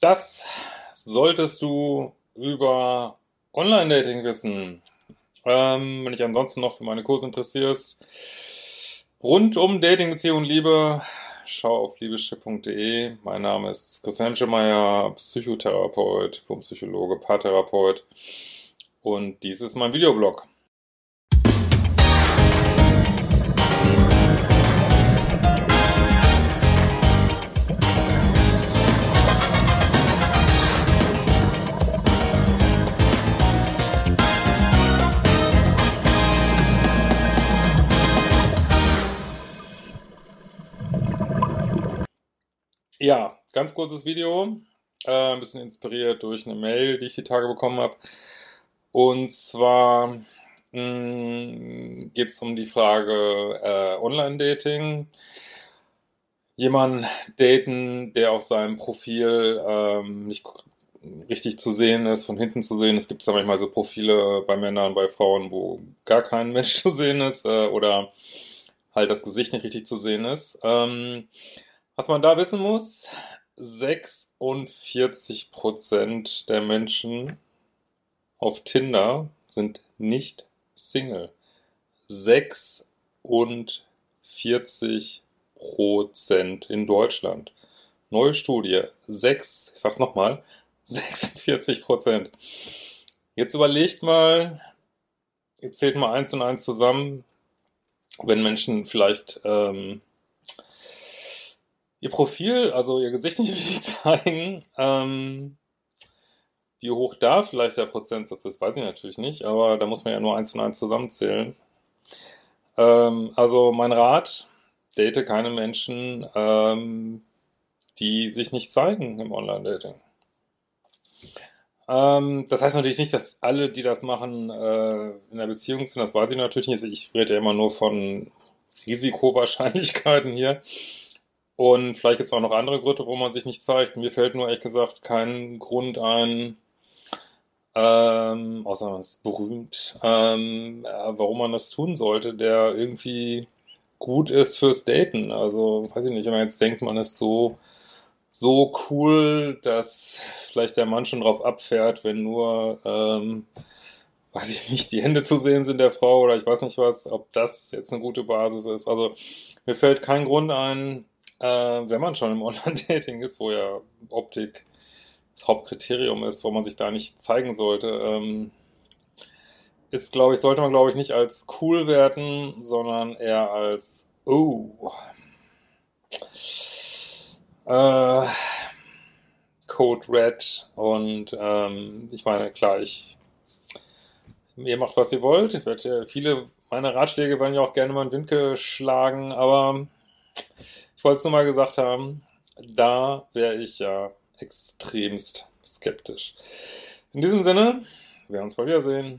Das solltest du über Online-Dating wissen. Ähm, wenn dich ansonsten noch für meine Kurse interessierst, rund um Dating, Beziehung und Liebe, schau auf liebeschip.de. Mein Name ist Christian Schemeier, Psychotherapeut, Psychologe, Paartherapeut und dies ist mein Videoblog. Ja, ganz kurzes Video, äh, ein bisschen inspiriert durch eine Mail, die ich die Tage bekommen habe. Und zwar geht es um die Frage äh, Online-Dating. Jemanden daten, der auf seinem Profil ähm, nicht richtig zu sehen ist, von hinten zu sehen. Es gibt ja manchmal so Profile bei Männern, bei Frauen, wo gar kein Mensch zu sehen ist äh, oder halt das Gesicht nicht richtig zu sehen ist. Ähm, was man da wissen muss, 46% der Menschen auf Tinder sind nicht Single. 46% in Deutschland. Neue Studie. 6, ich sag's nochmal, 46% Jetzt überlegt mal, ihr zählt mal eins und eins zusammen, wenn Menschen vielleicht ähm, ihr Profil, also ihr Gesicht nicht richtig zeigen, ähm, wie hoch da vielleicht der Prozentsatz ist, weiß ich natürlich nicht, aber da muss man ja nur eins und eins zusammenzählen. Ähm, also mein Rat, date keine Menschen, ähm, die sich nicht zeigen im Online-Dating. Ähm, das heißt natürlich nicht, dass alle, die das machen, äh, in der Beziehung sind, das weiß ich natürlich nicht. Ich rede ja immer nur von Risikowahrscheinlichkeiten hier. Und vielleicht gibt es auch noch andere Gründe, wo man sich nicht zeigt. Mir fällt nur ehrlich gesagt kein Grund ein, ähm, außer man ist berühmt, ähm, warum man das tun sollte, der irgendwie gut ist fürs Daten. Also, weiß ich nicht, wenn man jetzt denkt, man ist so, so cool, dass vielleicht der Mann schon drauf abfährt, wenn nur, ähm, weiß ich nicht, die Hände zu sehen sind der Frau oder ich weiß nicht was, ob das jetzt eine gute Basis ist. Also, mir fällt kein Grund ein, äh, wenn man schon im Online-Dating ist, wo ja Optik das Hauptkriterium ist, wo man sich da nicht zeigen sollte, ähm, ist, glaube ich, sollte man, glaube ich, nicht als cool werten, sondern eher als, oh, äh, Code Red und ähm, ich meine, klar, ich, ihr macht, was ihr wollt. Werde, viele meiner Ratschläge werden ja auch gerne mal in den Wind geschlagen, aber ich wollte es nur mal gesagt haben, da wäre ich ja extremst skeptisch. In diesem Sinne, wir werden uns bald wiedersehen.